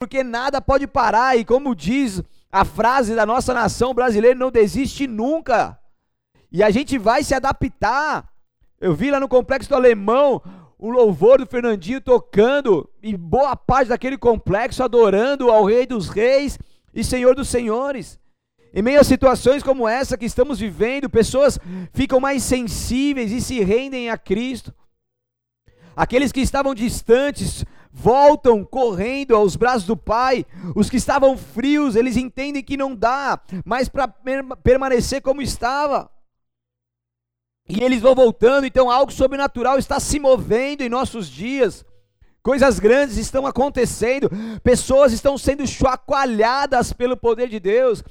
porque nada pode parar, e como diz a frase da nossa nação brasileira, não desiste nunca. E a gente vai se adaptar. Eu vi lá no Complexo do Alemão o louvor do Fernandinho tocando, e boa parte daquele complexo adorando ao Rei dos Reis e Senhor dos Senhores. Em meio a situações como essa que estamos vivendo, pessoas ficam mais sensíveis e se rendem a Cristo. Aqueles que estavam distantes voltam correndo aos braços do Pai. Os que estavam frios, eles entendem que não dá mais para permanecer como estava. E eles vão voltando, então algo sobrenatural está se movendo em nossos dias. Coisas grandes estão acontecendo, pessoas estão sendo chacoalhadas pelo poder de Deus,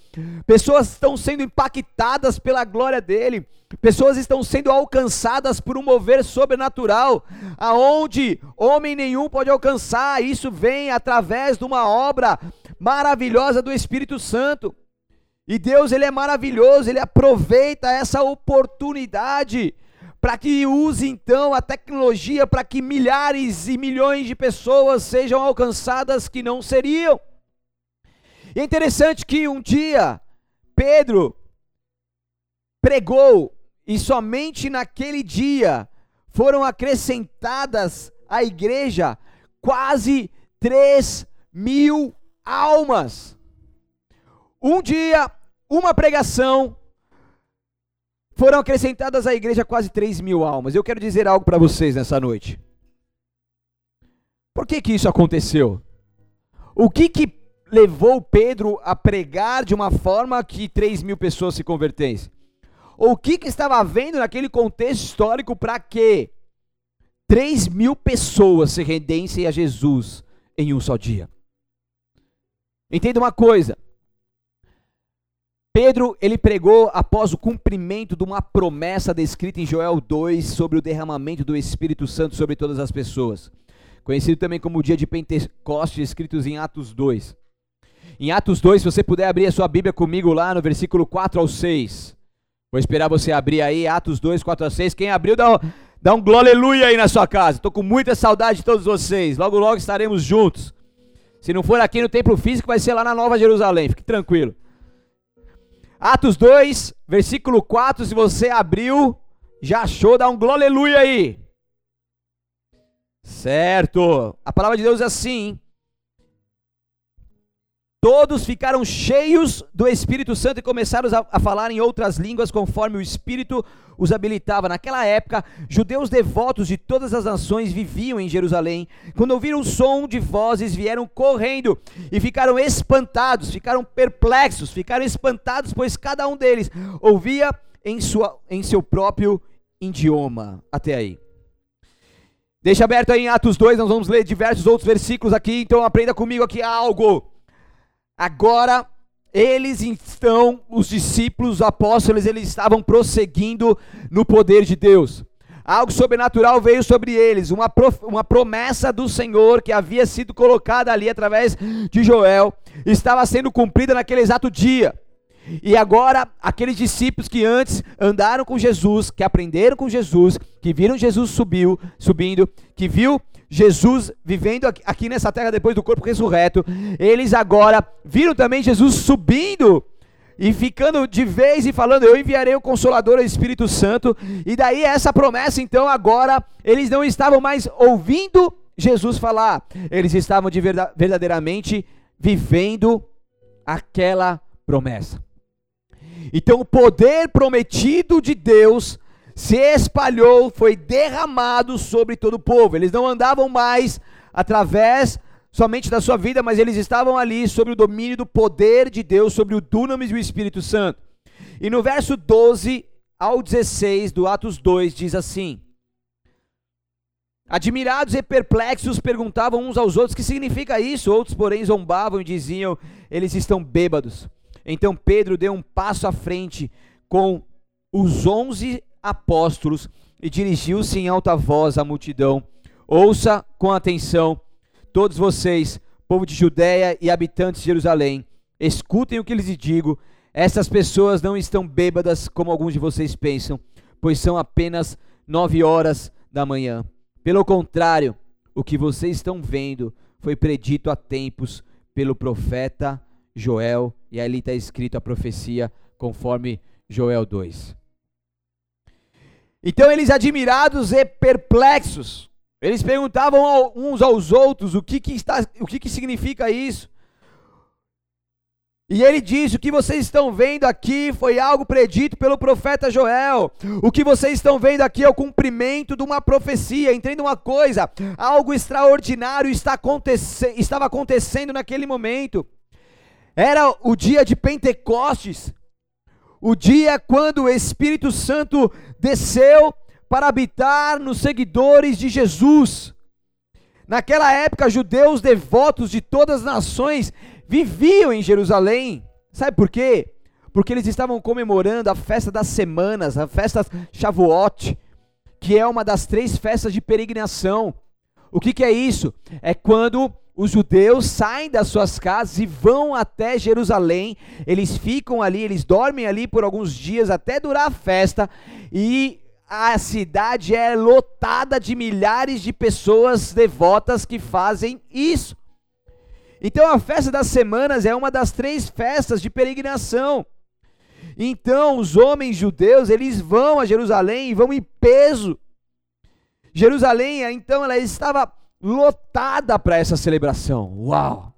pessoas estão sendo impactadas pela glória dele, pessoas estão sendo alcançadas por um mover sobrenatural, aonde homem nenhum pode alcançar. Isso vem através de uma obra maravilhosa do Espírito Santo. E Deus, ele é maravilhoso, ele aproveita essa oportunidade para que use então a tecnologia para que milhares e milhões de pessoas sejam alcançadas que não seriam. E é interessante que um dia Pedro pregou e somente naquele dia foram acrescentadas à igreja quase 3 mil almas. Um dia uma pregação, foram acrescentadas à igreja quase 3 mil almas. Eu quero dizer algo para vocês nessa noite. Por que que isso aconteceu? O que que levou Pedro a pregar de uma forma que 3 mil pessoas se convertessem? O que que estava havendo naquele contexto histórico para que 3 mil pessoas se rendessem a Jesus em um só dia? Entenda uma coisa, Pedro, ele pregou após o cumprimento de uma promessa descrita em Joel 2 sobre o derramamento do Espírito Santo sobre todas as pessoas. Conhecido também como o dia de Pentecostes, escritos em Atos 2. Em Atos 2, se você puder abrir a sua Bíblia comigo lá no versículo 4 ao 6. Vou esperar você abrir aí, Atos 2, 4 a 6. Quem abriu, dá dá um aleluia aí na sua casa. Estou com muita saudade de todos vocês. Logo, logo estaremos juntos. Se não for aqui no templo físico, vai ser lá na Nova Jerusalém. Fique tranquilo. Atos 2, versículo 4, se você abriu, já achou, dá um glória aí. Certo. A palavra de Deus é assim. Todos ficaram cheios do Espírito Santo e começaram a, a, falar em outras línguas conforme o Espírito os habilitava. Naquela época, judeus devotos de todas as nações viviam em Jerusalém. Quando ouviram o som de vozes, vieram correndo e ficaram espantados, ficaram perplexos, ficaram espantados, pois cada um deles ouvia em, sua, em seu próprio idioma. Até aí. Deixa aberto aí em Atos 2, nós vamos ler diversos outros versículos aqui, então aprenda comigo aqui algo. Agora, eles estão, os discípulos, os apóstolos, eles estavam prosseguindo no poder de Deus. Algo sobrenatural veio sobre eles, uma, uma promessa do Senhor que havia sido colocada ali através de Joel, estava sendo cumprida naquele exato dia. E agora, aqueles discípulos que antes andaram com Jesus, que aprenderam com Jesus, que viram Jesus subiu, subindo, que viu Jesus vivendo aqui nessa terra depois do corpo ressurreto, eles agora viram também Jesus subindo e ficando de vez e falando: Eu enviarei o Consolador, o Espírito Santo. E daí essa promessa, então, agora, eles não estavam mais ouvindo Jesus falar, eles estavam de verdade, verdadeiramente vivendo aquela promessa. Então, o poder prometido de Deus se espalhou, foi derramado sobre todo o povo. Eles não andavam mais através somente da sua vida, mas eles estavam ali sobre o domínio do poder de Deus, sobre o dunamis e o Espírito Santo. E no verso 12 ao 16 do Atos 2 diz assim: Admirados e perplexos perguntavam uns aos outros: "Que significa isso?" Outros, porém, zombavam e diziam: "Eles estão bêbados." Então Pedro deu um passo à frente com os onze apóstolos e dirigiu-se em alta voz à multidão: Ouça com atenção, todos vocês, povo de Judéia e habitantes de Jerusalém, escutem o que lhes digo. Essas pessoas não estão bêbadas como alguns de vocês pensam, pois são apenas nove horas da manhã. Pelo contrário, o que vocês estão vendo foi predito há tempos pelo profeta Joel, e ali está escrito a profecia conforme Joel 2. Então eles admirados e perplexos, eles perguntavam uns aos outros o que, que, está, o que, que significa isso. E ele diz: O que vocês estão vendo aqui foi algo predito pelo profeta Joel. O que vocês estão vendo aqui é o cumprimento de uma profecia. Entenda uma coisa: algo extraordinário está aconte estava acontecendo naquele momento. Era o dia de Pentecostes, o dia quando o Espírito Santo desceu para habitar nos seguidores de Jesus. Naquela época, judeus devotos de todas as nações viviam em Jerusalém. Sabe por quê? Porque eles estavam comemorando a festa das semanas, a festa Shavuot, que é uma das três festas de peregrinação. O que, que é isso? É quando os judeus saem das suas casas e vão até Jerusalém, eles ficam ali, eles dormem ali por alguns dias até durar a festa, e a cidade é lotada de milhares de pessoas devotas que fazem isso. Então a festa das semanas é uma das três festas de peregrinação. Então os homens judeus, eles vão a Jerusalém e vão em peso. Jerusalém, então, ela estava lotada para essa celebração. Uau!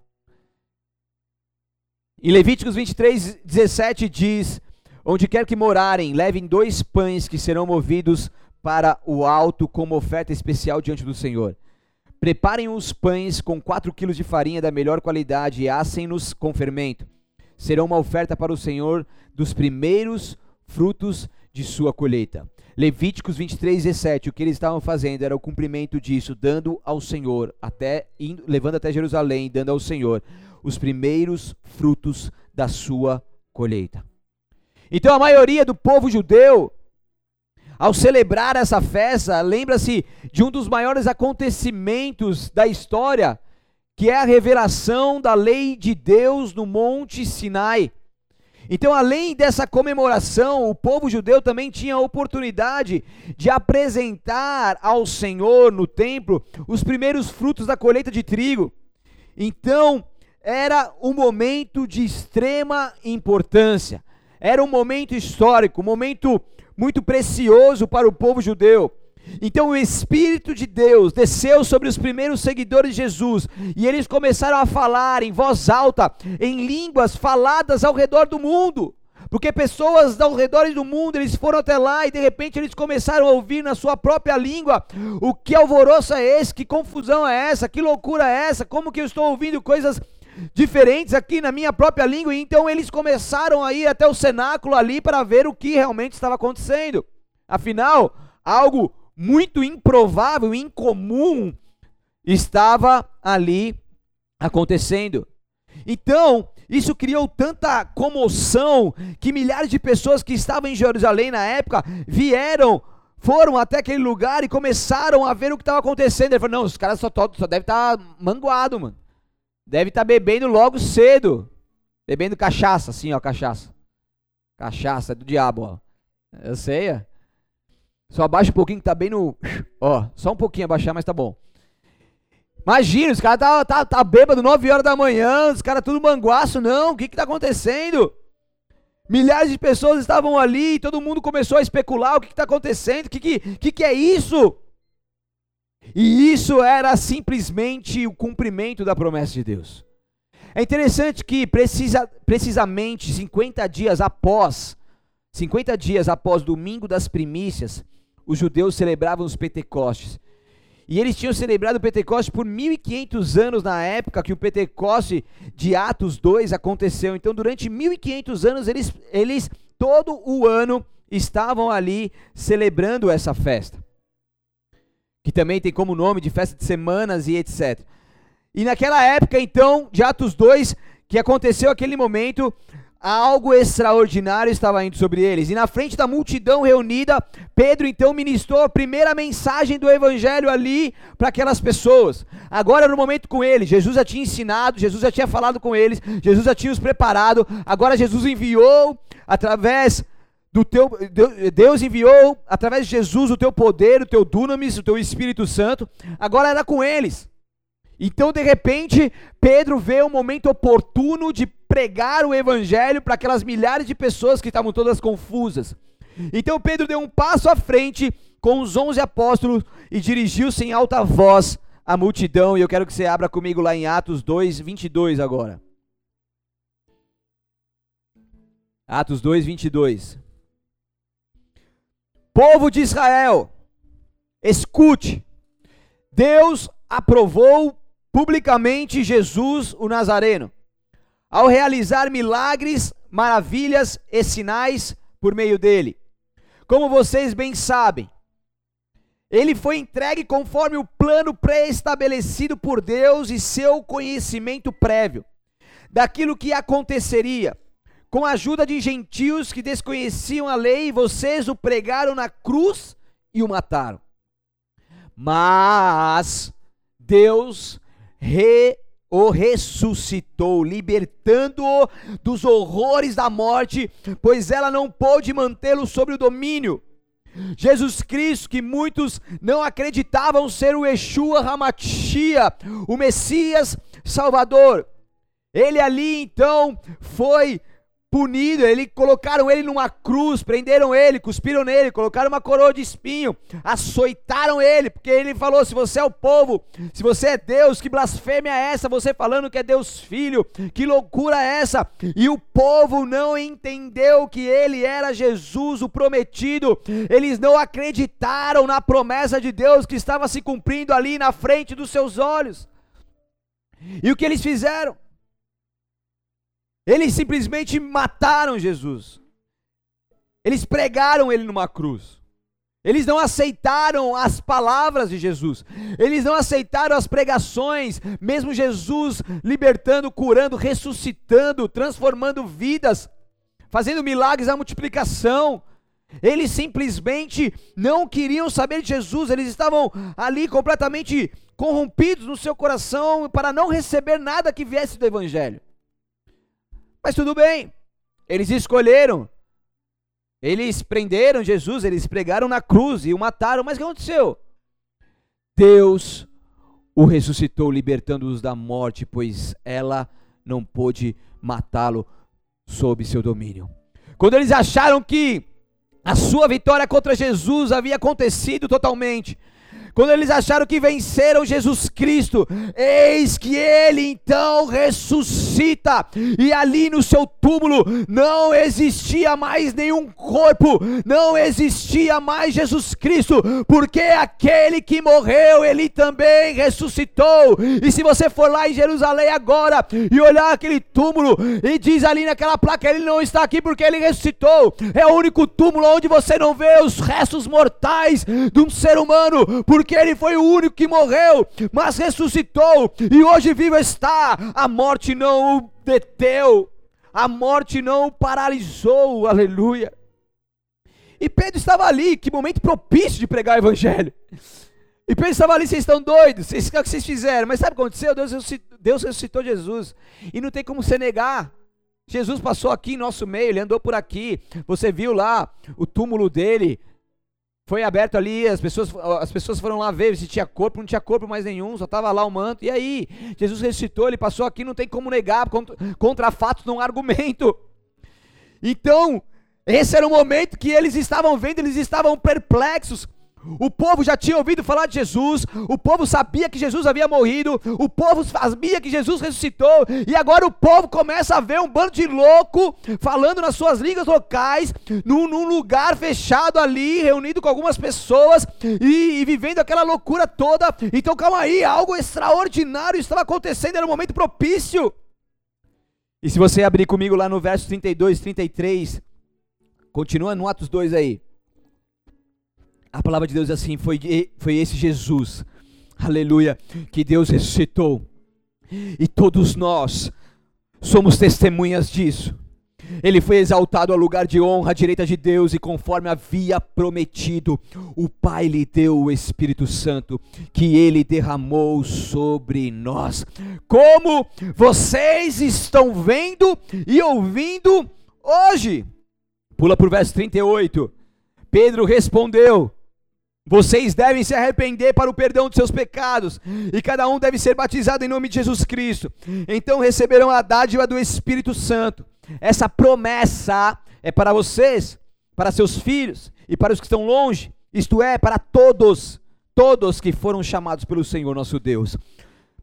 Em Levíticos 23, 17 diz: Onde quer que morarem, levem dois pães que serão movidos para o alto como oferta especial diante do Senhor. Preparem os pães com 4 quilos de farinha da melhor qualidade e assem-nos com fermento. Serão uma oferta para o Senhor dos primeiros frutos de sua colheita. Levíticos 23, 17. O que eles estavam fazendo era o cumprimento disso, dando ao Senhor, até indo, levando até Jerusalém, dando ao Senhor os primeiros frutos da sua colheita. Então a maioria do povo judeu ao celebrar essa festa, lembra-se de um dos maiores acontecimentos da história, que é a revelação da lei de Deus no Monte Sinai. Então, além dessa comemoração, o povo judeu também tinha a oportunidade de apresentar ao Senhor no templo os primeiros frutos da colheita de trigo. Então, era um momento de extrema importância. Era um momento histórico, um momento muito precioso para o povo judeu. Então o Espírito de Deus desceu sobre os primeiros seguidores de Jesus e eles começaram a falar em voz alta, em línguas faladas ao redor do mundo. Porque pessoas ao redor do mundo, eles foram até lá e de repente eles começaram a ouvir na sua própria língua o que alvoroço é esse, que confusão é essa, que loucura é essa, como que eu estou ouvindo coisas diferentes aqui na minha própria língua, e então eles começaram a ir até o cenáculo ali para ver o que realmente estava acontecendo. Afinal, algo muito improvável, incomum, estava ali acontecendo. Então, isso criou tanta comoção que milhares de pessoas que estavam em Jerusalém na época vieram, foram até aquele lugar e começaram a ver o que estava acontecendo. Ele falou: não, os caras só, só devem estar tá manguado, mano. Deve estar tá bebendo logo cedo. Bebendo cachaça, assim, ó, cachaça. Cachaça é do diabo, ó. Eu sei, ó. Só abaixa um pouquinho que tá bem no. Ó, só um pouquinho abaixar, mas tá bom. Imagina, os caras tá, tá, tá bêbado 9 horas da manhã, os caras tudo manguaço, não. O que que tá acontecendo? Milhares de pessoas estavam ali, todo mundo começou a especular o que está acontecendo, o que, que, que, que é isso? E isso era simplesmente o cumprimento da promessa de Deus. É interessante que precisa, precisamente 50 dias após, 50 dias após domingo das primícias, os judeus celebravam os Pentecostes. E eles tinham celebrado o Pentecostes por 1500 anos na época que o Pentecoste de Atos 2 aconteceu. Então, durante 1500 anos, eles, eles todo o ano estavam ali celebrando essa festa que também tem como nome de festa de semanas e etc. E naquela época, então, de Atos 2, que aconteceu aquele momento, algo extraordinário estava indo sobre eles. E na frente da multidão reunida, Pedro então ministrou a primeira mensagem do evangelho ali para aquelas pessoas. Agora era o momento com eles. Jesus já tinha ensinado, Jesus já tinha falado com eles, Jesus já tinha os preparado. Agora Jesus enviou através do teu Deus enviou através de Jesus o teu poder, o teu dunamis, o teu Espírito Santo. Agora era com eles. Então, de repente, Pedro vê o momento oportuno de pregar o evangelho para aquelas milhares de pessoas que estavam todas confusas. Então, Pedro deu um passo à frente com os onze apóstolos e dirigiu-se em alta voz à multidão. E eu quero que você abra comigo lá em Atos 2, 22 agora. Atos 2, 22. Povo de Israel, escute. Deus aprovou publicamente Jesus o Nazareno, ao realizar milagres, maravilhas e sinais por meio dele. Como vocês bem sabem, ele foi entregue conforme o plano pré-estabelecido por Deus e seu conhecimento prévio daquilo que aconteceria. Com a ajuda de gentios que desconheciam a lei, vocês o pregaram na cruz e o mataram. Mas Deus re, o ressuscitou, libertando-o dos horrores da morte, pois ela não pôde mantê-lo sob o domínio. Jesus Cristo, que muitos não acreditavam ser o Yeshua Hamashia, o Messias Salvador. Ele ali então foi punido, ele colocaram ele numa cruz, prenderam ele, cuspiram nele, colocaram uma coroa de espinho, açoitaram ele, porque ele falou: se você é o povo, se você é Deus, que blasfêmia é essa? Você falando que é Deus Filho, que loucura é essa? E o povo não entendeu que ele era Jesus, o prometido. Eles não acreditaram na promessa de Deus que estava se cumprindo ali na frente dos seus olhos. E o que eles fizeram? Eles simplesmente mataram Jesus. Eles pregaram ele numa cruz. Eles não aceitaram as palavras de Jesus. Eles não aceitaram as pregações, mesmo Jesus libertando, curando, ressuscitando, transformando vidas, fazendo milagres à multiplicação. Eles simplesmente não queriam saber de Jesus, eles estavam ali completamente corrompidos no seu coração para não receber nada que viesse do Evangelho. Mas tudo bem, eles escolheram. Eles prenderam Jesus, eles pregaram na cruz e o mataram, mas o que aconteceu? Deus o ressuscitou, libertando-os da morte, pois ela não pôde matá-lo sob seu domínio. Quando eles acharam que a sua vitória contra Jesus havia acontecido totalmente, quando eles acharam que venceram Jesus Cristo, eis que ele então ressuscita, e ali no seu túmulo não existia mais nenhum corpo, não existia mais Jesus Cristo, porque aquele que morreu, ele também ressuscitou. E se você for lá em Jerusalém agora e olhar aquele túmulo, e diz ali naquela placa: ele não está aqui porque ele ressuscitou, é o único túmulo onde você não vê os restos mortais de um ser humano, porque porque ele foi o único que morreu, mas ressuscitou e hoje vivo está. A morte não o deteu, a morte não o paralisou, aleluia. E Pedro estava ali, que momento propício de pregar o evangelho. E Pedro estava ali, vocês estão doidos, vocês, o que vocês fizeram? Mas sabe o que aconteceu? Deus ressuscitou, Deus ressuscitou Jesus. E não tem como você negar. Jesus passou aqui em nosso meio, ele andou por aqui. Você viu lá o túmulo dele, foi aberto ali, as pessoas, as pessoas foram lá ver se tinha corpo, não tinha corpo mais nenhum, só estava lá o manto. E aí, Jesus ressuscitou, ele passou aqui, não tem como negar, contra, contra fatos não argumento. Então, esse era o momento que eles estavam vendo, eles estavam perplexos. O povo já tinha ouvido falar de Jesus, o povo sabia que Jesus havia morrido, o povo sabia que Jesus ressuscitou, e agora o povo começa a ver um bando de louco falando nas suas línguas locais, num, num lugar fechado ali, reunido com algumas pessoas e, e, vivendo aquela loucura toda. Então calma aí, algo extraordinário estava acontecendo, era um momento propício. E se você abrir comigo lá no verso 32, 33, continua no Atos 2 aí. A palavra de Deus é assim: foi, foi esse Jesus, aleluia, que Deus ressuscitou. E todos nós somos testemunhas disso. Ele foi exaltado ao lugar de honra à direita de Deus, e conforme havia prometido, o Pai lhe deu o Espírito Santo, que ele derramou sobre nós. Como vocês estão vendo e ouvindo hoje. Pula para o verso 38. Pedro respondeu: Vocês devem se arrepender para o perdão de seus pecados, e cada um deve ser batizado em nome de Jesus Cristo. Então receberão a dádiva do Espírito Santo. Essa promessa é para vocês, para seus filhos e para os que estão longe, isto é, para todos, todos que foram chamados pelo Senhor nosso Deus.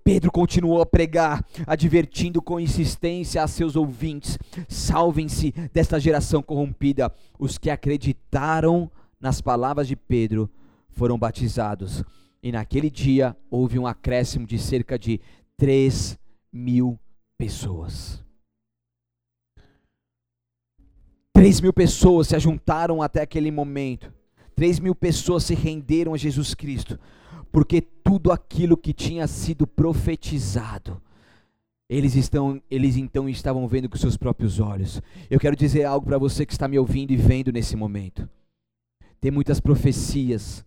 Pedro continuou a pregar, advertindo com insistência a seus ouvintes: salvem-se desta geração corrompida. Os que acreditaram nas palavras de Pedro foram batizados. E naquele dia houve um acréscimo de cerca de 3 mil pessoas. 3 mil pessoas se ajuntaram até aquele momento. 3 mil pessoas se renderam a Jesus Cristo porque tudo aquilo que tinha sido profetizado, eles estão, eles então estavam vendo com seus próprios olhos. Eu quero dizer algo para você que está me ouvindo e vendo nesse momento. Tem muitas profecias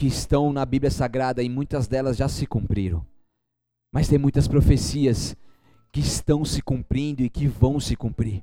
que estão na Bíblia Sagrada e muitas delas já se cumpriram. Mas tem muitas profecias que estão se cumprindo e que vão se cumprir.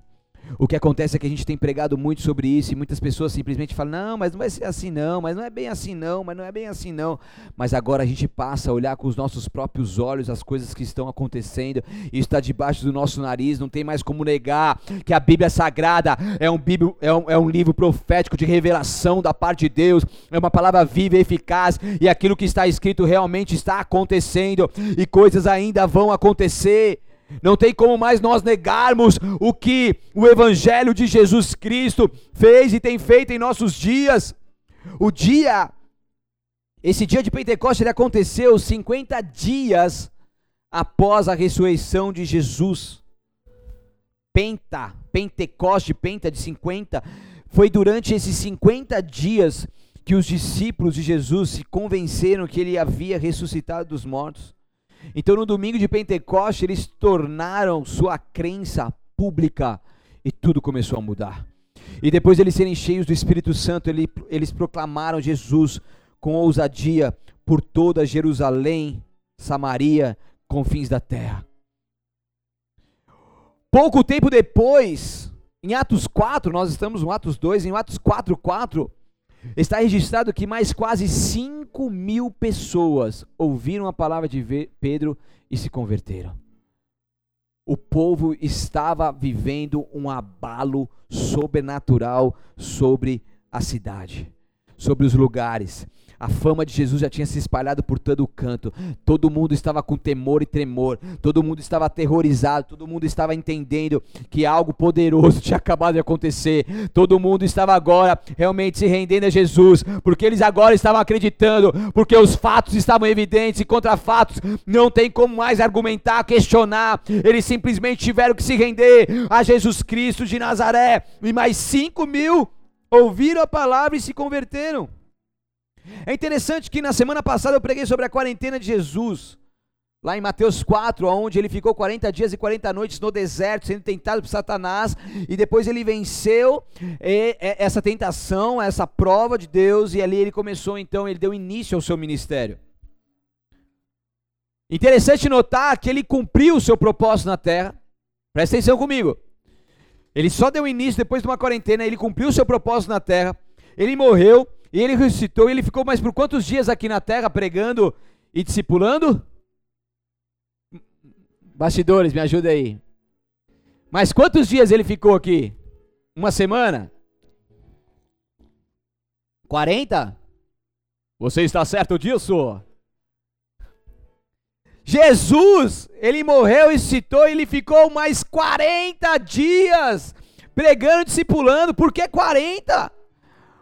O que acontece é que a gente tem pregado muito sobre isso e muitas pessoas simplesmente falam: não, mas não vai ser assim não, mas não é bem assim não, mas não é bem assim não. Mas agora a gente passa a olhar com os nossos próprios olhos as coisas que estão acontecendo, e está debaixo do nosso nariz, não tem mais como negar que a Bíblia Sagrada é um, bíblia, é um, é um livro profético de revelação da parte de Deus, é uma palavra viva e eficaz, e aquilo que está escrito realmente está acontecendo, e coisas ainda vão acontecer. Não tem como mais nós negarmos o que o Evangelho de Jesus Cristo fez e tem feito em nossos dias. O dia, esse dia de Pentecostes, ele aconteceu 50 dias após a ressurreição de Jesus. Penta, Pentecoste, Penta de 50, foi durante esses 50 dias que os discípulos de Jesus se convenceram que ele havia ressuscitado dos mortos. Então, no domingo de Pentecoste, eles tornaram sua crença pública e tudo começou a mudar. E depois de eles serem cheios do Espírito Santo, eles, proclamaram Jesus com ousadia por toda Jerusalém, Samaria, confins da terra. Pouco tempo depois, em Atos 4, nós estamos no Atos 2, em Atos 4, 4, Está registrado que mais quase 5 mil pessoas ouviram a palavra de Pedro e se converteram. O povo estava vivendo um abalo sobrenatural sobre a cidade, sobre os lugares. A fama de Jesus já tinha se espalhado por todo o canto. Todo mundo estava com temor e tremor. Todo mundo estava aterrorizado. Todo mundo estava entendendo que algo poderoso tinha acabado de acontecer. Todo mundo estava agora realmente se rendendo a Jesus, porque eles agora estavam acreditando, porque os fatos estavam evidentes e contra fatos não tem como mais argumentar, questionar. Eles simplesmente tiveram que se render a Jesus Cristo de Nazaré. E mais cinco mil ouviram a palavra e se converteram. É interessante que na semana passada eu preguei sobre a quarentena de Jesus, lá em Mateus 4, onde ele ficou 40 dias e 40 noites no deserto, sendo tentado por Satanás, e depois ele venceu essa tentação, essa prova de Deus, e ali ele começou então, ele deu início ao seu ministério. Interessante notar que ele cumpriu o seu propósito na terra, presta atenção comigo. Ele só deu início depois de uma quarentena, ele cumpriu o seu propósito na terra, ele morreu, e ele ressuscitou, e ele ficou mais por quantos dias aqui na terra pregando e discipulando? Bastidores, me ajuda aí. Mas quantos dias ele ficou aqui? Uma semana? 40? Você está certo disso? Jesus, ele morreu e citou, ele ficou mais 40 dias pregando, discipulando. Por que 40?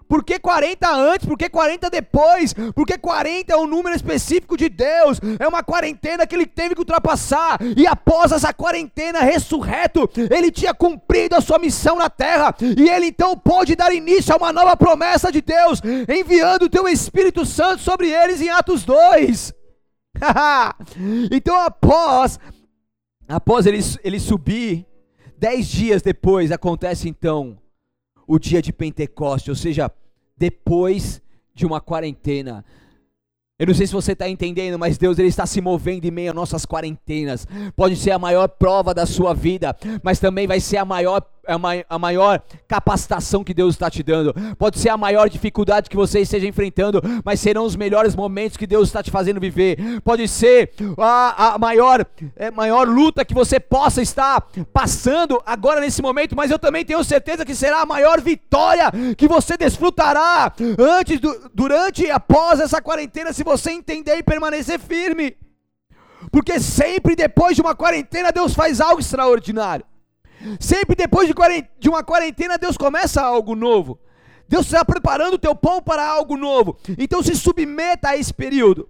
Por que 40 antes? Por que 40 depois? Porque 40 é um número específico de Deus. É uma quarentena que ele teve que ultrapassar. E após essa quarentena, ressurreto, ele tinha cumprido a sua missão na terra. E ele então pôde dar início a uma nova promessa de Deus, enviando o teu Espírito Santo sobre eles em Atos 2. então após após ele, ele subir, dez dias depois acontece então o dia de Pentecoste, ou seja, depois de uma quarentena. Eu não sei se você está entendendo, mas Deus ele está se movendo em meio a nossas quarentenas. Pode ser a maior prova da sua vida, mas também vai ser a maior a maior capacitação que Deus está te dando, pode ser a maior dificuldade que você esteja enfrentando, mas serão os melhores momentos que Deus está te fazendo viver. Pode ser a, a maior, é, maior luta que você possa estar passando agora nesse momento, mas eu também tenho certeza que será a maior vitória que você desfrutará antes, do, durante e após essa quarentena, se você entender e permanecer firme. Porque sempre depois de uma quarentena, Deus faz algo extraordinário. Sempre depois de uma quarentena, Deus começa algo novo. Deus está preparando o teu pão para algo novo. Então se submeta a esse período.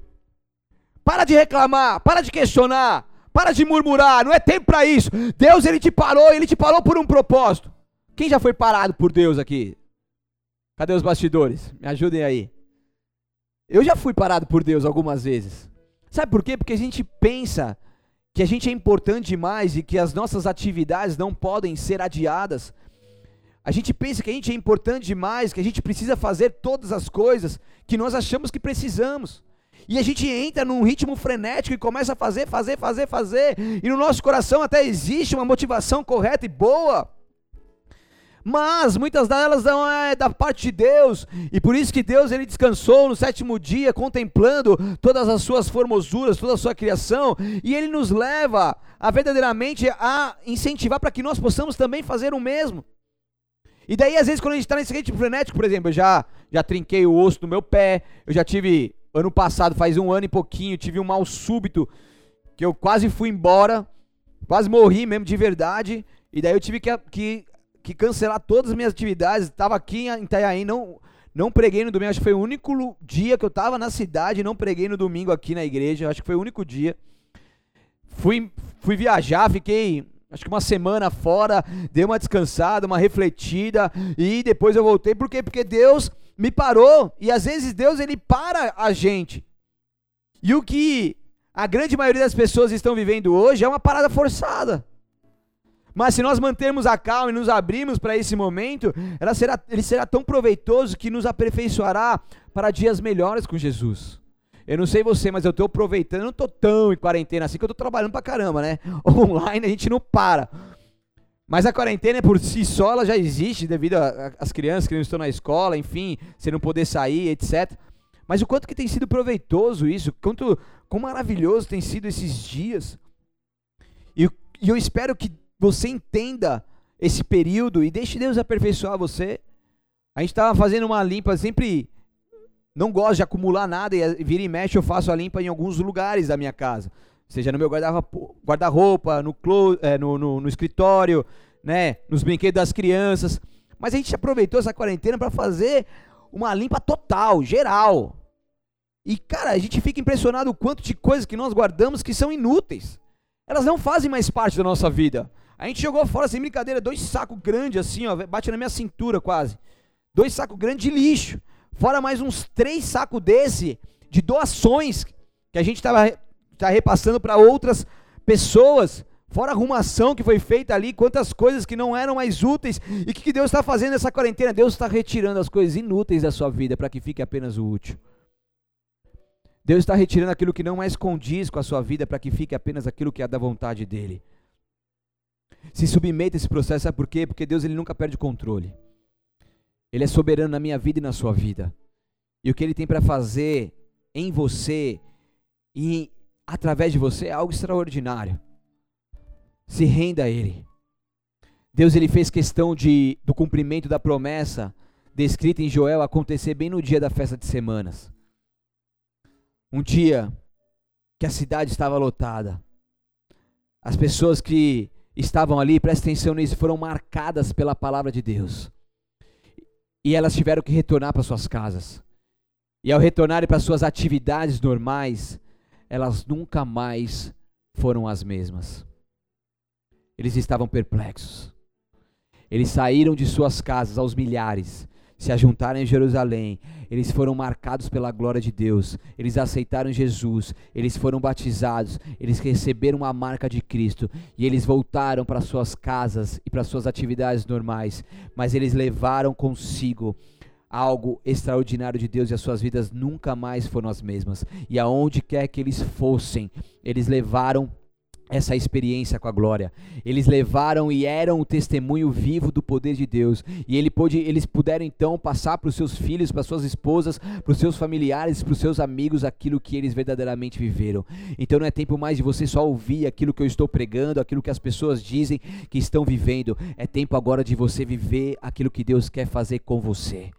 Para de reclamar, para de questionar, para de murmurar. Não é tempo para isso. Deus ele te parou, ele te parou por um propósito. Quem já foi parado por Deus aqui? Cadê os bastidores? Me ajudem aí. Eu já fui parado por Deus algumas vezes. Sabe por quê? Porque a gente pensa que a gente é importante demais e que as nossas atividades não podem ser adiadas. A gente pensa que a gente é importante demais, que a gente precisa fazer todas as coisas que nós achamos que precisamos. E a gente entra num ritmo frenético e começa a fazer, fazer, fazer, fazer. E no nosso coração até existe uma motivação correta e boa mas muitas delas não é da parte de Deus, e por isso que Deus ele descansou no sétimo dia, contemplando todas as suas formosuras, toda a sua criação, e ele nos leva a verdadeiramente a incentivar para que nós possamos também fazer o mesmo. E daí, às vezes, quando a gente está nesse ritmo frenético, por exemplo, eu já, já trinquei o osso do meu pé, eu já tive, ano passado, faz um ano e pouquinho, tive um mal súbito, que eu quase fui embora, quase morri mesmo de verdade, e daí eu tive que, que que cancelar todas as minhas atividades. Estava aqui em Itanhaém, não, não preguei no domingo. Acho que foi o único dia que eu estava na cidade e não preguei no domingo aqui na igreja. Acho que foi o único dia. Fui, fui viajar, fiquei acho que uma semana fora, dei uma descansada, uma refletida e depois eu voltei. Por quê? Porque Deus me parou e às vezes Deus ele para a gente. E o que a grande maioria das pessoas estão vivendo hoje é uma parada forçada. Mas se nós mantermos a calma e nos abrirmos para esse momento, será, ele será tão proveitoso que nos aperfeiçoará para dias melhores com Jesus. Eu não sei você, mas eu estou aproveitando, eu não estou tão em quarentena assim que eu estou trabalhando para caramba, né? Online a gente não para. Mas a quarentena por si só ela já existe devido às crianças que não estão na escola, enfim, você não poder sair, etc. Mas o quanto que tem sido proveitoso isso, quanto quão maravilhoso tem sido esses dias. E, e eu espero que você entenda esse período e deixe Deus aperfeiçoar você. A gente estava fazendo uma limpa, sempre não gosto de acumular nada e vira e mexe eu faço a limpa em alguns lugares da minha casa. Seja no meu guarda-roupa, no, é, no, no, no escritório, né, nos brinquedos das crianças. Mas a gente aproveitou essa quarentena para fazer uma limpa total, geral. E, cara, a gente fica impressionado o quanto de coisas que nós guardamos que são inúteis. Elas não fazem mais parte da nossa vida. A gente jogou fora, sem brincadeira, dois sacos grandes assim, ó, bate na minha cintura quase. Dois sacos grandes de lixo. Fora mais uns três sacos desse de doações que a gente estava tá repassando para outras pessoas. Fora a arrumação que foi feita ali, quantas coisas que não eram mais úteis. E o que, que Deus está fazendo nessa quarentena? Deus está retirando as coisas inúteis da sua vida para que fique apenas o útil. Deus está retirando aquilo que não mais condiz com a sua vida para que fique apenas aquilo que é da vontade dele. Se submeta a esse processo, sabe por quê? Porque Deus ele nunca perde o controle. Ele é soberano na minha vida e na sua vida. E o que ele tem para fazer em você e através de você é algo extraordinário. Se renda a ele. Deus ele fez questão de do cumprimento da promessa descrita em Joel acontecer bem no dia da festa de semanas. Um dia que a cidade estava lotada. As pessoas que estavam ali, presta atenção nisso, foram marcadas pela palavra de Deus. E elas tiveram que retornar para suas casas. E ao retornarem para suas atividades normais, elas nunca mais foram as mesmas. Eles estavam perplexos. Eles saíram de suas casas aos milhares se ajuntaram em Jerusalém, eles foram marcados pela glória de Deus, eles aceitaram Jesus, eles foram batizados, eles receberam a marca de Cristo. E eles voltaram para suas casas e para suas atividades normais, mas eles levaram consigo algo extraordinário de Deus e as suas vidas nunca mais foram as mesmas. E aonde quer que eles fossem, eles levaram essa experiência com a glória. Eles levaram e eram o testemunho vivo do poder de Deus. E ele pôde, eles puderam então passar para os seus filhos, para suas esposas, para os seus familiares, para os seus amigos aquilo que eles verdadeiramente viveram. Então não é tempo mais de você só ouvir aquilo que eu estou pregando, aquilo que as pessoas dizem que estão vivendo. É tempo agora de você viver aquilo que Deus quer fazer com você.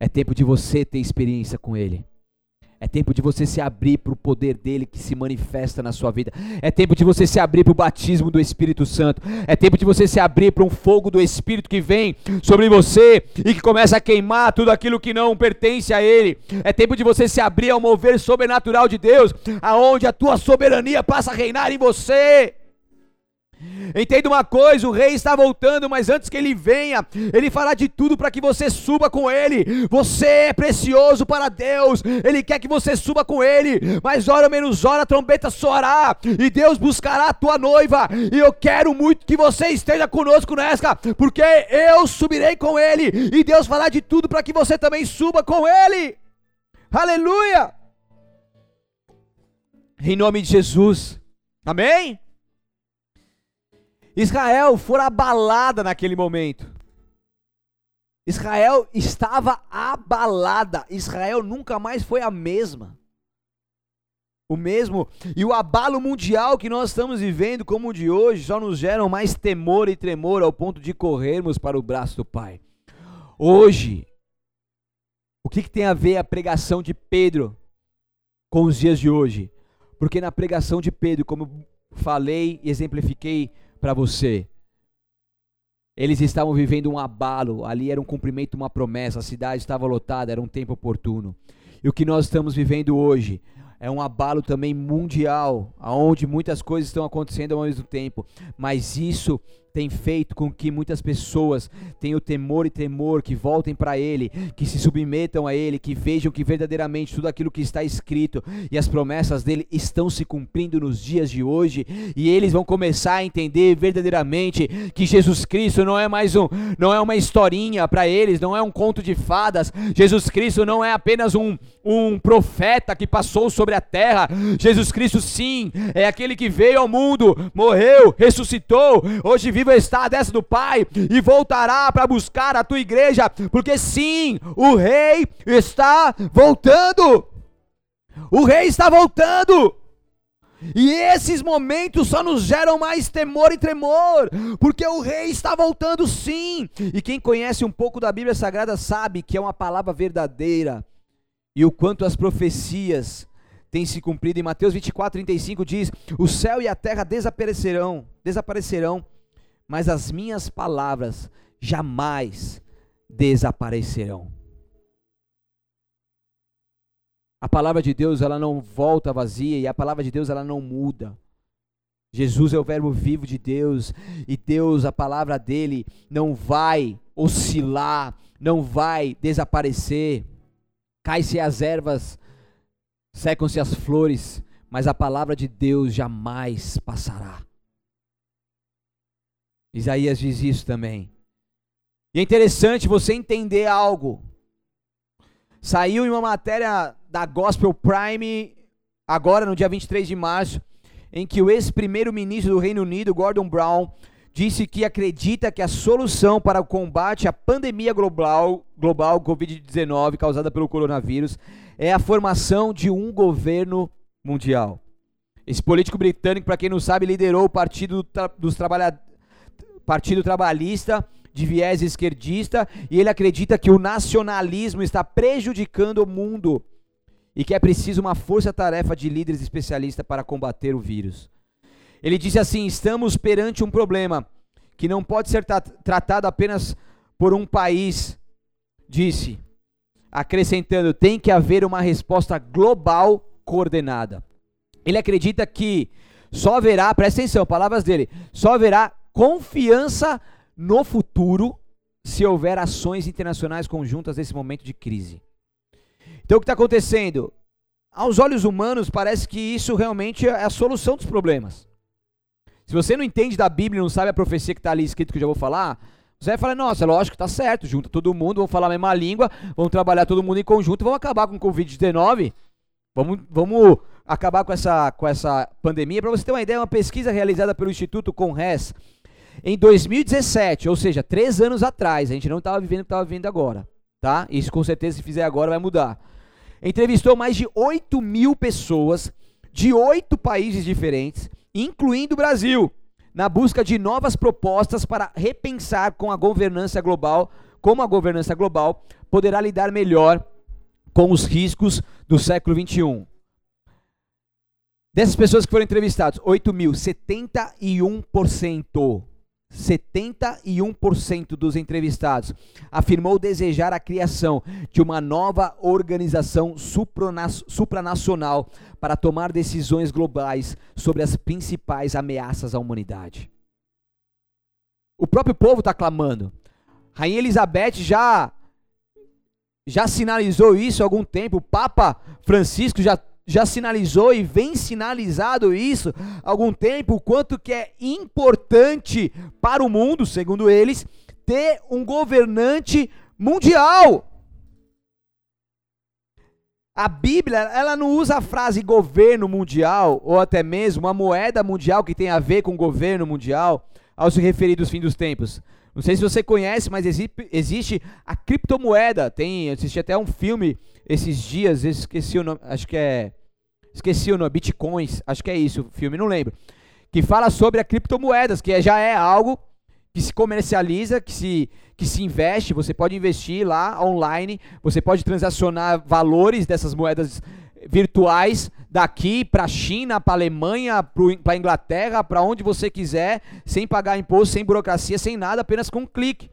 É tempo de você ter experiência com Ele. É tempo de você se abrir para o poder dele que se manifesta na sua vida. É tempo de você se abrir para o batismo do Espírito Santo. É tempo de você se abrir para um fogo do Espírito que vem sobre você e que começa a queimar tudo aquilo que não pertence a ele. É tempo de você se abrir ao mover sobrenatural de Deus, aonde a tua soberania passa a reinar em você. Entenda uma coisa: o rei está voltando, mas antes que ele venha, ele fará de tudo para que você suba com ele. Você é precioso para Deus, ele quer que você suba com ele. Mas hora menos hora a trombeta soará e Deus buscará a tua noiva. E eu quero muito que você esteja conosco nessa, porque eu subirei com ele e Deus fará de tudo para que você também suba com ele. Aleluia! Em nome de Jesus, amém? Israel fora abalada naquele momento. Israel estava abalada. Israel nunca mais foi a mesma. O mesmo e o abalo mundial que nós estamos vivendo, como o de hoje, só nos geram mais temor e tremor ao ponto de corrermos para o braço do Pai. Hoje, o que, que tem a ver a pregação de Pedro com os dias de hoje? Porque na pregação de Pedro, como falei e exemplifiquei para você. Eles estavam vivendo um abalo, ali era um cumprimento, uma promessa, a cidade estava lotada, era um tempo oportuno. E o que nós estamos vivendo hoje é um abalo também mundial, aonde muitas coisas estão acontecendo ao mesmo tempo, mas isso tem feito com que muitas pessoas tenham temor e temor, que voltem para Ele, que se submetam a Ele, que vejam que verdadeiramente tudo aquilo que está escrito e as promessas dele estão se cumprindo nos dias de hoje, e eles vão começar a entender verdadeiramente que Jesus Cristo não é mais um, não é uma historinha para eles, não é um conto de fadas. Jesus Cristo não é apenas um, um profeta que passou sobre a terra. Jesus Cristo, sim, é aquele que veio ao mundo, morreu, ressuscitou, hoje vive está à destra do Pai e voltará para buscar a tua igreja, porque sim, o rei está voltando. O rei está voltando. E esses momentos só nos geram mais temor e tremor, porque o rei está voltando sim. E quem conhece um pouco da Bíblia Sagrada sabe que é uma palavra verdadeira. E o quanto as profecias têm se cumprido. Em Mateus 24, 35 diz: O céu e a terra desaparecerão, desaparecerão, mas as minhas palavras jamais desaparecerão. A palavra de Deus, ela não volta vazia e a palavra de Deus, ela não muda. Jesus é o verbo vivo de Deus e Deus, a palavra dele não vai oscilar, não vai desaparecer. Cai-se as ervas, secam-se as flores, mas a palavra de Deus jamais passará. Isaías diz isso também. E é interessante você entender algo. Saiu em uma matéria da Gospel Prime, agora no dia 23 de março, em que o ex-primeiro-ministro do Reino Unido, Gordon Brown, disse que acredita que a solução para o combate à pandemia global, global Covid-19 causada pelo coronavírus é a formação de um governo mundial. Esse político britânico, para quem não sabe, liderou o Partido dos Trabalhadores Partido Trabalhista de viés esquerdista, e ele acredita que o nacionalismo está prejudicando o mundo e que é preciso uma força-tarefa de líderes especialistas para combater o vírus. Ele disse assim: estamos perante um problema que não pode ser tra tratado apenas por um país, disse, acrescentando: tem que haver uma resposta global coordenada. Ele acredita que só haverá, presta atenção, palavras dele, só haverá confiança no futuro se houver ações internacionais conjuntas nesse momento de crise. Então o que está acontecendo? Aos olhos humanos parece que isso realmente é a solução dos problemas. Se você não entende da Bíblia, não sabe a profecia que está ali escrito que eu já vou falar, você vai falar, nossa, lógico, está certo, junta todo mundo, vamos falar a mesma língua, vamos trabalhar todo mundo em conjunto, vamos acabar com o Covid-19, Vamos, vamos acabar com essa, com essa pandemia. Para você ter uma ideia, uma pesquisa realizada pelo Instituto Conres em 2017, ou seja, três anos atrás, a gente não estava vivendo o que estava vivendo agora, tá? Isso com certeza, se fizer agora, vai mudar. Entrevistou mais de 8 mil pessoas de oito países diferentes, incluindo o Brasil, na busca de novas propostas para repensar com a governança global, como a governança global poderá lidar melhor com os riscos do século 21. Dessas pessoas que foram entrevistadas, 8 mil, 71%. 71% dos entrevistados afirmou desejar a criação de uma nova organização supranacional para tomar decisões globais sobre as principais ameaças à humanidade. O próprio povo está clamando. Rainha Elizabeth já já sinalizou isso há algum tempo. O Papa Francisco já já sinalizou e vem sinalizado isso há algum tempo, o quanto que é importante para o mundo, segundo eles, ter um governante mundial. A Bíblia, ela não usa a frase governo mundial, ou até mesmo uma moeda mundial que tem a ver com governo mundial, ao se referir dos fins dos tempos. Não sei se você conhece, mas existe, a criptomoeda. Tem, assisti até um filme esses dias, esqueci o nome, acho que é Esqueci o nome, Bitcoins, acho que é isso o filme, não lembro. Que fala sobre a criptomoedas, que é, já é algo que se comercializa, que se, que se investe, você pode investir lá online, você pode transacionar valores dessas moedas virtuais daqui para a China, para a Alemanha, para a Inglaterra, para onde você quiser, sem pagar imposto, sem burocracia, sem nada, apenas com um clique.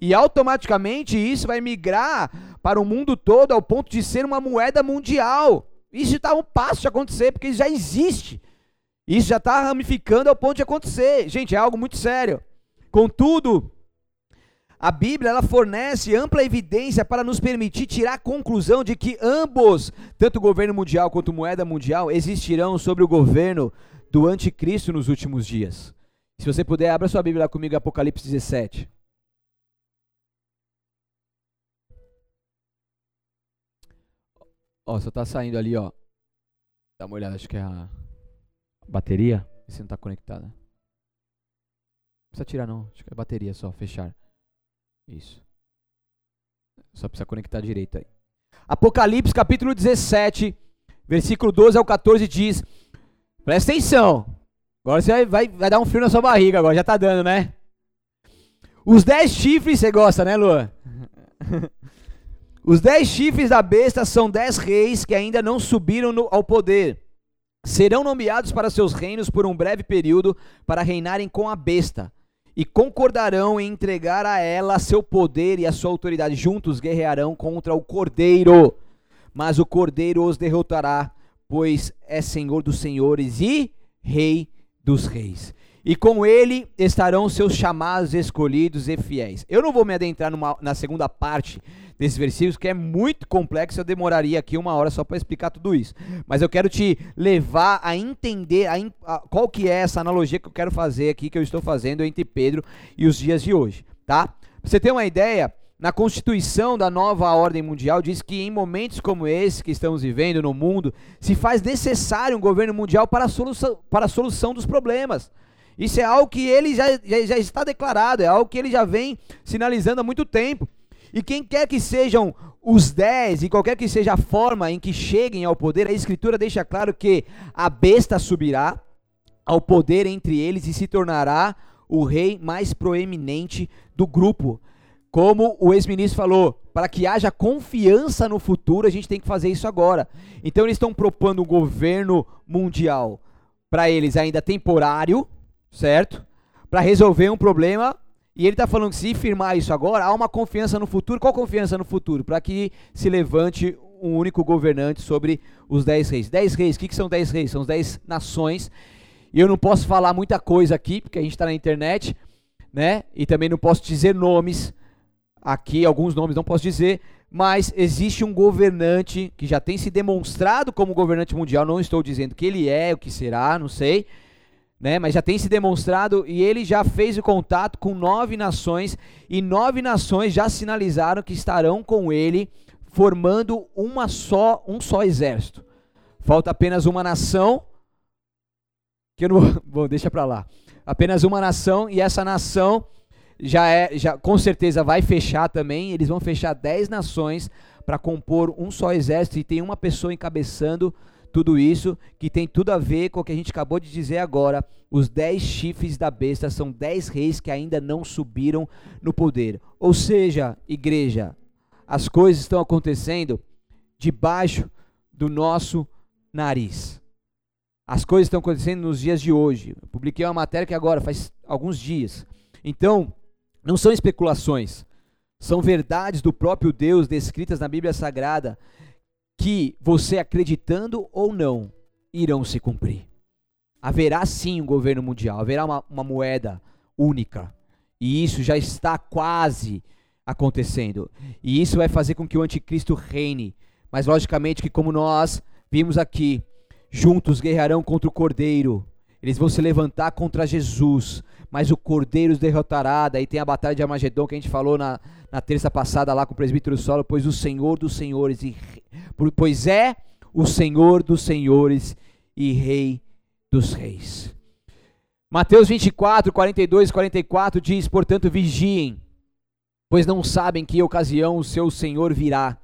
E automaticamente isso vai migrar para o mundo todo ao ponto de ser uma moeda mundial. Isso está um passo de acontecer, porque já existe. Isso já está ramificando ao ponto de acontecer. Gente, é algo muito sério. Contudo, a Bíblia ela fornece ampla evidência para nos permitir tirar a conclusão de que ambos, tanto o governo mundial quanto moeda mundial, existirão sobre o governo do anticristo nos últimos dias. Se você puder, abra sua Bíblia comigo, Apocalipse 17. Ó, só tá saindo ali, ó. Dá uma olhada, acho que é a bateria. Se não tá conectada. Não precisa tirar não, acho que é a bateria só, fechar. Isso. Só precisa conectar direito aí. Apocalipse capítulo 17, versículo 12 ao 14 diz: Presta atenção. Agora você vai, vai, vai dar um frio na sua barriga, agora já tá dando, né? Os dez chifres, você gosta, né, Lua? Os dez chifres da besta são dez reis que ainda não subiram no, ao poder. Serão nomeados para seus reinos por um breve período para reinarem com a besta. E concordarão em entregar a ela seu poder e a sua autoridade. Juntos guerrearão contra o cordeiro. Mas o cordeiro os derrotará, pois é senhor dos senhores e rei dos reis e com ele estarão seus chamados, escolhidos e fiéis. Eu não vou me adentrar numa, na segunda parte desses versículos, que é muito complexo, eu demoraria aqui uma hora só para explicar tudo isso. Mas eu quero te levar a entender a, a, qual que é essa analogia que eu quero fazer aqui, que eu estou fazendo entre Pedro e os dias de hoje, tá? Você ter uma ideia, na Constituição da nova ordem mundial diz que em momentos como esse que estamos vivendo no mundo, se faz necessário um governo mundial para a solução, para a solução dos problemas. Isso é algo que ele já, já, já está declarado, é algo que ele já vem sinalizando há muito tempo. E quem quer que sejam os dez, e qualquer que seja a forma em que cheguem ao poder, a Escritura deixa claro que a besta subirá ao poder entre eles e se tornará o rei mais proeminente do grupo. Como o ex-ministro falou, para que haja confiança no futuro, a gente tem que fazer isso agora. Então eles estão propondo um governo mundial para eles ainda temporário, certo? Para resolver um problema. E ele está falando que se firmar isso agora, há uma confiança no futuro. Qual confiança no futuro? Para que se levante um único governante sobre os dez reis. Dez reis, o que, que são dez reis? São dez nações. E eu não posso falar muita coisa aqui, porque a gente está na internet, né? E também não posso dizer nomes aqui, alguns nomes não posso dizer, mas existe um governante que já tem se demonstrado como governante mundial. Não estou dizendo que ele é, o que será, não sei né? Mas já tem se demonstrado e ele já fez o contato com nove nações e nove nações já sinalizaram que estarão com ele formando uma só, um só exército. Falta apenas uma nação, que eu não vou, bom, deixa para lá. Apenas uma nação e essa nação já é, já com certeza vai fechar também. Eles vão fechar dez nações para compor um só exército e tem uma pessoa encabeçando tudo isso que tem tudo a ver com o que a gente acabou de dizer agora. Os dez chifres da besta são dez reis que ainda não subiram no poder. Ou seja, igreja, as coisas estão acontecendo debaixo do nosso nariz. As coisas estão acontecendo nos dias de hoje. Eu publiquei uma matéria que agora faz alguns dias. Então, não são especulações, são verdades do próprio Deus descritas na Bíblia Sagrada que você acreditando ou não irão se cumprir. Haverá sim um governo mundial, haverá uma, uma moeda única. E isso já está quase acontecendo. E isso vai fazer com que o anticristo reine. Mas logicamente que como nós vimos aqui, juntos guerrearão contra o cordeiro. Eles vão se levantar contra Jesus, mas o cordeiro os derrotará. Daí tem a batalha de Armagedon que a gente falou na, na terça passada lá com o presbítero Solo, pois o Senhor dos senhores e pois é o Senhor dos senhores e rei dos reis. Mateus 24, 42 e 44 diz: Portanto, vigiem, pois não sabem que ocasião o seu Senhor virá.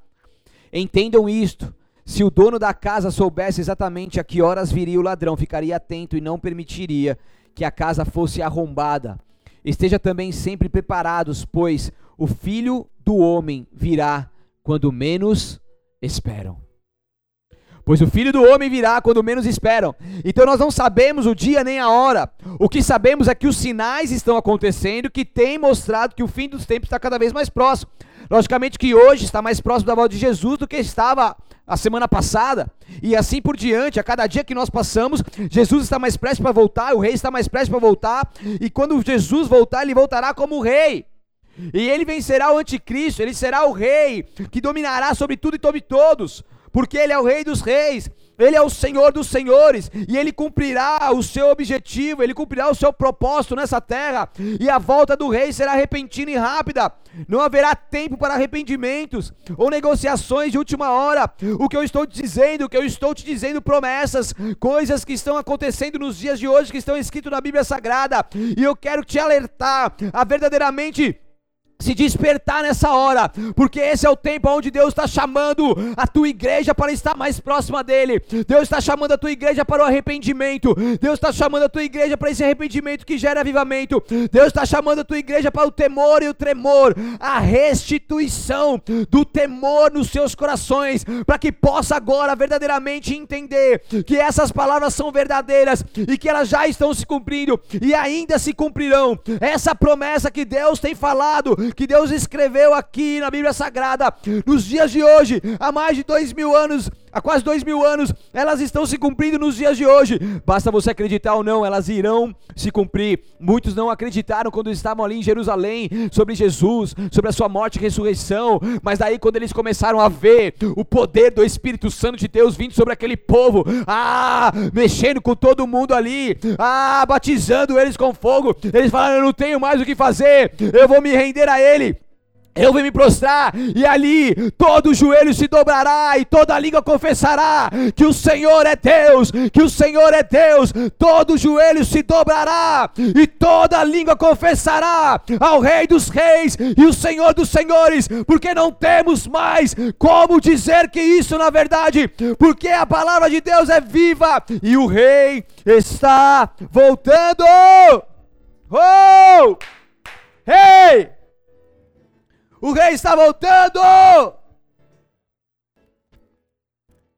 Entendam isto. Se o dono da casa soubesse exatamente a que horas viria o ladrão, ficaria atento e não permitiria que a casa fosse arrombada. Esteja também sempre preparados, pois o filho do homem virá quando menos esperam. Pois o filho do homem virá quando menos esperam. Então nós não sabemos o dia nem a hora. O que sabemos é que os sinais estão acontecendo que têm mostrado que o fim dos tempos está cada vez mais próximo. Logicamente que hoje está mais próximo da volta de Jesus do que estava a semana passada, e assim por diante, a cada dia que nós passamos, Jesus está mais prestes para voltar, o rei está mais prestes para voltar, e quando Jesus voltar, ele voltará como rei. E ele vencerá o anticristo, ele será o rei que dominará sobre tudo e sobre todos, porque ele é o rei dos reis, ele é o Senhor dos senhores, e ele cumprirá o seu objetivo, ele cumprirá o seu propósito nessa terra, e a volta do rei será repentina e rápida. Não haverá tempo para arrependimentos ou negociações de última hora. O que eu estou te dizendo, o que eu estou te dizendo, promessas, coisas que estão acontecendo nos dias de hoje, que estão escritas na Bíblia Sagrada, e eu quero te alertar a verdadeiramente se despertar nessa hora, porque esse é o tempo onde Deus está chamando a tua igreja para estar mais próxima dele. Deus está chamando a tua igreja para o arrependimento. Deus está chamando a tua igreja para esse arrependimento que gera avivamento. Deus está chamando a tua igreja para o temor e o tremor, a restituição do temor nos seus corações, para que possa agora verdadeiramente entender que essas palavras são verdadeiras e que elas já estão se cumprindo e ainda se cumprirão. Essa promessa que Deus tem falado que Deus escreveu aqui na Bíblia Sagrada, nos dias de hoje, há mais de dois mil anos, há quase dois mil anos, elas estão se cumprindo nos dias de hoje. Basta você acreditar ou não, elas irão se cumprir. Muitos não acreditaram quando estavam ali em Jerusalém sobre Jesus, sobre a sua morte e ressurreição, mas daí quando eles começaram a ver o poder do Espírito Santo de Deus vindo sobre aquele povo, ah, mexendo com todo mundo ali, ah, batizando eles com fogo, eles falaram: Eu não tenho mais o que fazer, eu vou me render a Ele. Eu vou me prostrar, e ali todo joelho se dobrará, e toda língua confessará que o Senhor é Deus, que o Senhor é Deus, todo joelho se dobrará, e toda língua confessará ao Rei dos Reis e o Senhor dos Senhores, porque não temos mais como dizer que isso na verdade, porque a palavra de Deus é viva e o Rei está voltando. Oh! Hey! O rei está voltando!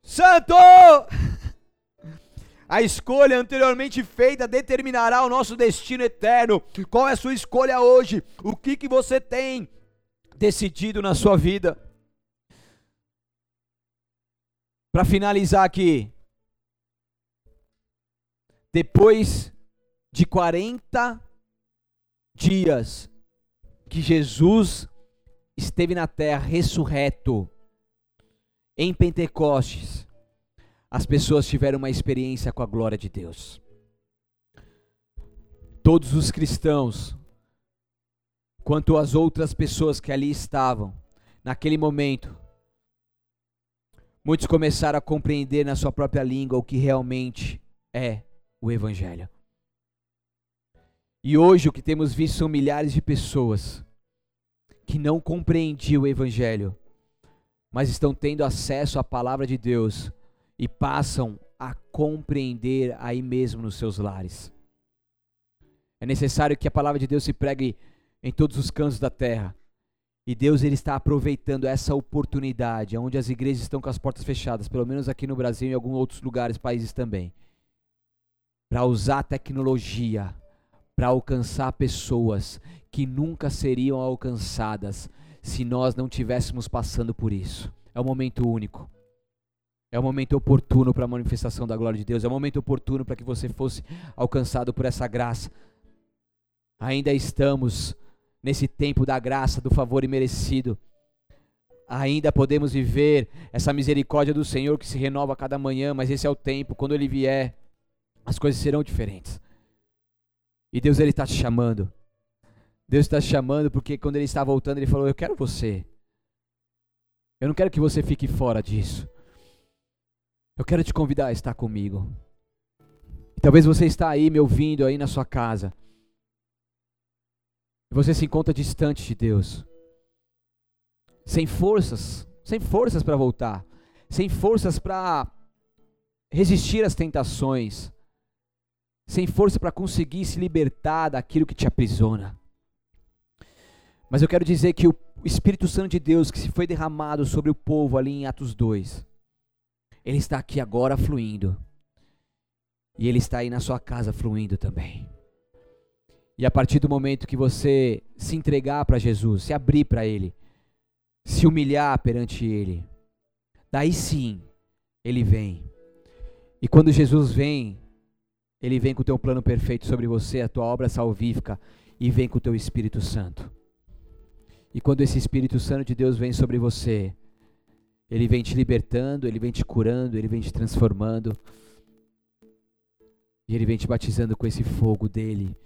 Santo! A escolha anteriormente feita determinará o nosso destino eterno. Qual é a sua escolha hoje? O que, que você tem decidido na sua vida? Para finalizar aqui, depois de 40 dias que Jesus esteve na terra ressurreto em Pentecostes, as pessoas tiveram uma experiência com a glória de Deus. Todos os cristãos, quanto as outras pessoas que ali estavam, naquele momento, muitos começaram a compreender na sua própria língua o que realmente é o Evangelho. E hoje o que temos visto são milhares de pessoas que não compreendiam o Evangelho, mas estão tendo acesso à palavra de Deus e passam a compreender aí mesmo nos seus lares. É necessário que a palavra de Deus se pregue em todos os cantos da terra. E Deus ele está aproveitando essa oportunidade, onde as igrejas estão com as portas fechadas, pelo menos aqui no Brasil e em alguns outros lugares, países também, para usar a tecnologia para alcançar pessoas que nunca seriam alcançadas se nós não tivéssemos passando por isso. É um momento único. É um momento oportuno para a manifestação da glória de Deus. É um momento oportuno para que você fosse alcançado por essa graça. Ainda estamos nesse tempo da graça, do favor imerecido. Ainda podemos viver essa misericórdia do Senhor que se renova a cada manhã, mas esse é o tempo. Quando Ele vier, as coisas serão diferentes. E Deus ele está te chamando. Deus está te chamando porque quando ele está voltando, ele falou: Eu quero você. Eu não quero que você fique fora disso. Eu quero te convidar a estar comigo. E talvez você está aí me ouvindo aí na sua casa. E você se encontra distante de Deus. Sem forças, sem forças para voltar, sem forças para resistir às tentações sem força para conseguir se libertar daquilo que te aprisiona. Mas eu quero dizer que o Espírito Santo de Deus que se foi derramado sobre o povo ali em Atos 2, ele está aqui agora fluindo. E ele está aí na sua casa fluindo também. E a partir do momento que você se entregar para Jesus, se abrir para Ele, se humilhar perante Ele, daí sim Ele vem. E quando Jesus vem, ele vem com o teu plano perfeito sobre você, a tua obra salvífica, e vem com o teu Espírito Santo. E quando esse Espírito Santo de Deus vem sobre você, ele vem te libertando, ele vem te curando, ele vem te transformando. E ele vem te batizando com esse fogo dele,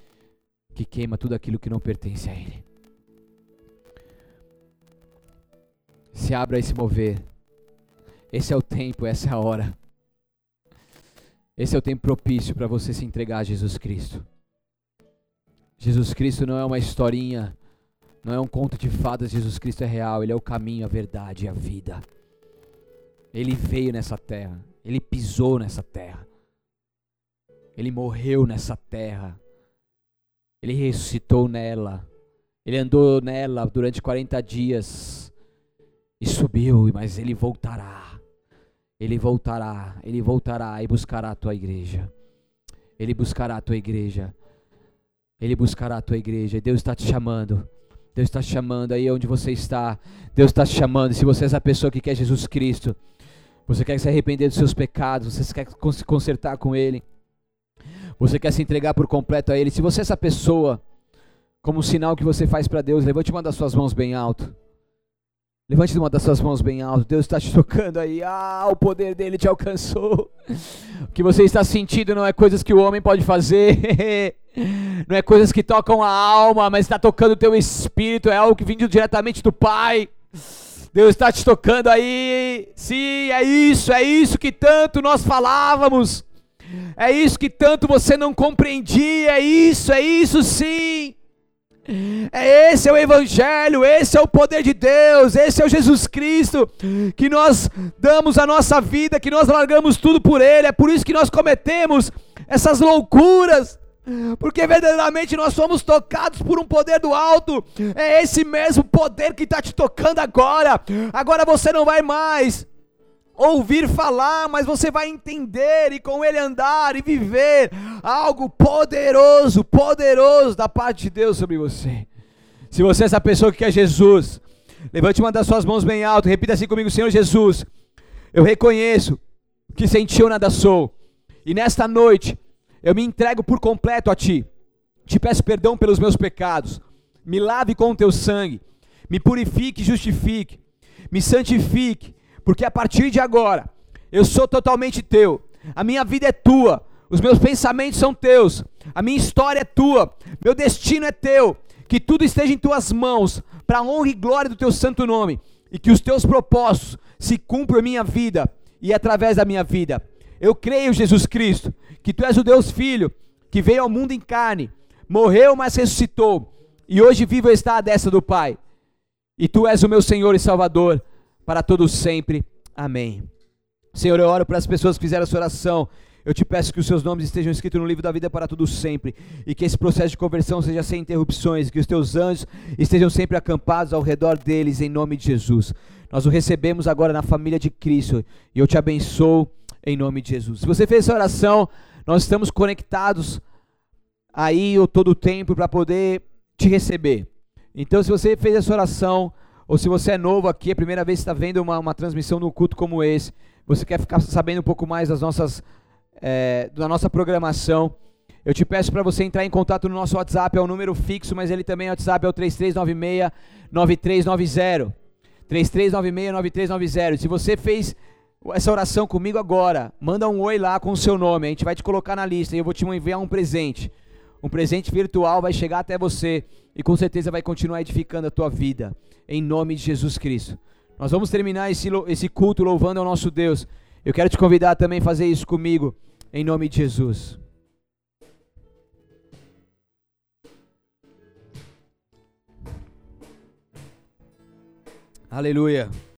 que queima tudo aquilo que não pertence a ele. Se abra a esse mover. Esse é o tempo, essa é a hora. Esse é o tempo propício para você se entregar a Jesus Cristo. Jesus Cristo não é uma historinha, não é um conto de fadas, Jesus Cristo é real, Ele é o caminho, a verdade e a vida. Ele veio nessa terra, Ele pisou nessa terra, Ele morreu nessa terra, Ele ressuscitou nela, Ele andou nela durante 40 dias e subiu, mas Ele voltará. Ele voltará, ele voltará e buscará a tua igreja. Ele buscará a tua igreja. Ele buscará a tua igreja. Deus está te chamando. Deus está te chamando aí onde você está. Deus está te chamando. Se você é essa pessoa que quer Jesus Cristo, você quer se arrepender dos seus pecados, você quer se consertar com Ele, você quer se entregar por completo a Ele. Se você é essa pessoa, como um sinal que você faz para Deus, levante uma das suas mãos bem alto. Levante uma das suas mãos bem alto. Deus está te tocando aí. Ah, o poder dele te alcançou. O que você está sentindo não é coisas que o homem pode fazer. Não é coisas que tocam a alma, mas está tocando o teu espírito. É algo que vindo diretamente do Pai. Deus está te tocando aí. Sim, é isso, é isso que tanto nós falávamos. É isso que tanto você não compreendia. É isso, é isso sim. É esse é o evangelho, esse é o poder de Deus, esse é o Jesus Cristo que nós damos a nossa vida, que nós largamos tudo por ele. É por isso que nós cometemos essas loucuras. Porque verdadeiramente nós somos tocados por um poder do alto. É esse mesmo poder que está te tocando agora. Agora você não vai mais ouvir falar, mas você vai entender e com ele andar e viver algo poderoso, poderoso da parte de Deus sobre você. Se você é essa pessoa que quer Jesus, levante uma das suas mãos bem alto, repita assim comigo, Senhor Jesus, eu reconheço que sem ti eu nada sou, e nesta noite eu me entrego por completo a ti, te peço perdão pelos meus pecados, me lave com o teu sangue, me purifique e justifique, me santifique, porque a partir de agora eu sou totalmente teu, a minha vida é tua, os meus pensamentos são teus, a minha história é tua, meu destino é teu, que tudo esteja em tuas mãos, para honra e glória do teu santo nome, e que os teus propósitos se cumpra a minha vida e através da minha vida. Eu creio, Jesus Cristo, que tu és o Deus Filho, que veio ao mundo em carne, morreu, mas ressuscitou, e hoje vivo está à destra do Pai. E tu és o meu Senhor e Salvador para todos sempre. Amém. Senhor, eu oro para as pessoas que fizeram essa oração. Eu te peço que os seus nomes estejam escritos no livro da vida para tudo sempre, e que esse processo de conversão seja sem interrupções, que os teus anjos estejam sempre acampados ao redor deles, em nome de Jesus. Nós o recebemos agora na família de Cristo, e eu te abençoo em nome de Jesus. Se você fez essa oração, nós estamos conectados aí o todo o tempo para poder te receber. Então, se você fez essa oração, ou se você é novo aqui, é a primeira vez que está vendo uma, uma transmissão no culto como esse, você quer ficar sabendo um pouco mais das nossas, é, da nossa programação, eu te peço para você entrar em contato no nosso WhatsApp, é um número fixo, mas ele também é WhatsApp, é o 3396-9390. 3396-9390. Se você fez essa oração comigo agora, manda um oi lá com o seu nome, a gente vai te colocar na lista e eu vou te enviar um presente. Um presente virtual vai chegar até você e com certeza vai continuar edificando a tua vida, em nome de Jesus Cristo. Nós vamos terminar esse, esse culto louvando ao nosso Deus. Eu quero te convidar também a fazer isso comigo, em nome de Jesus. Aleluia.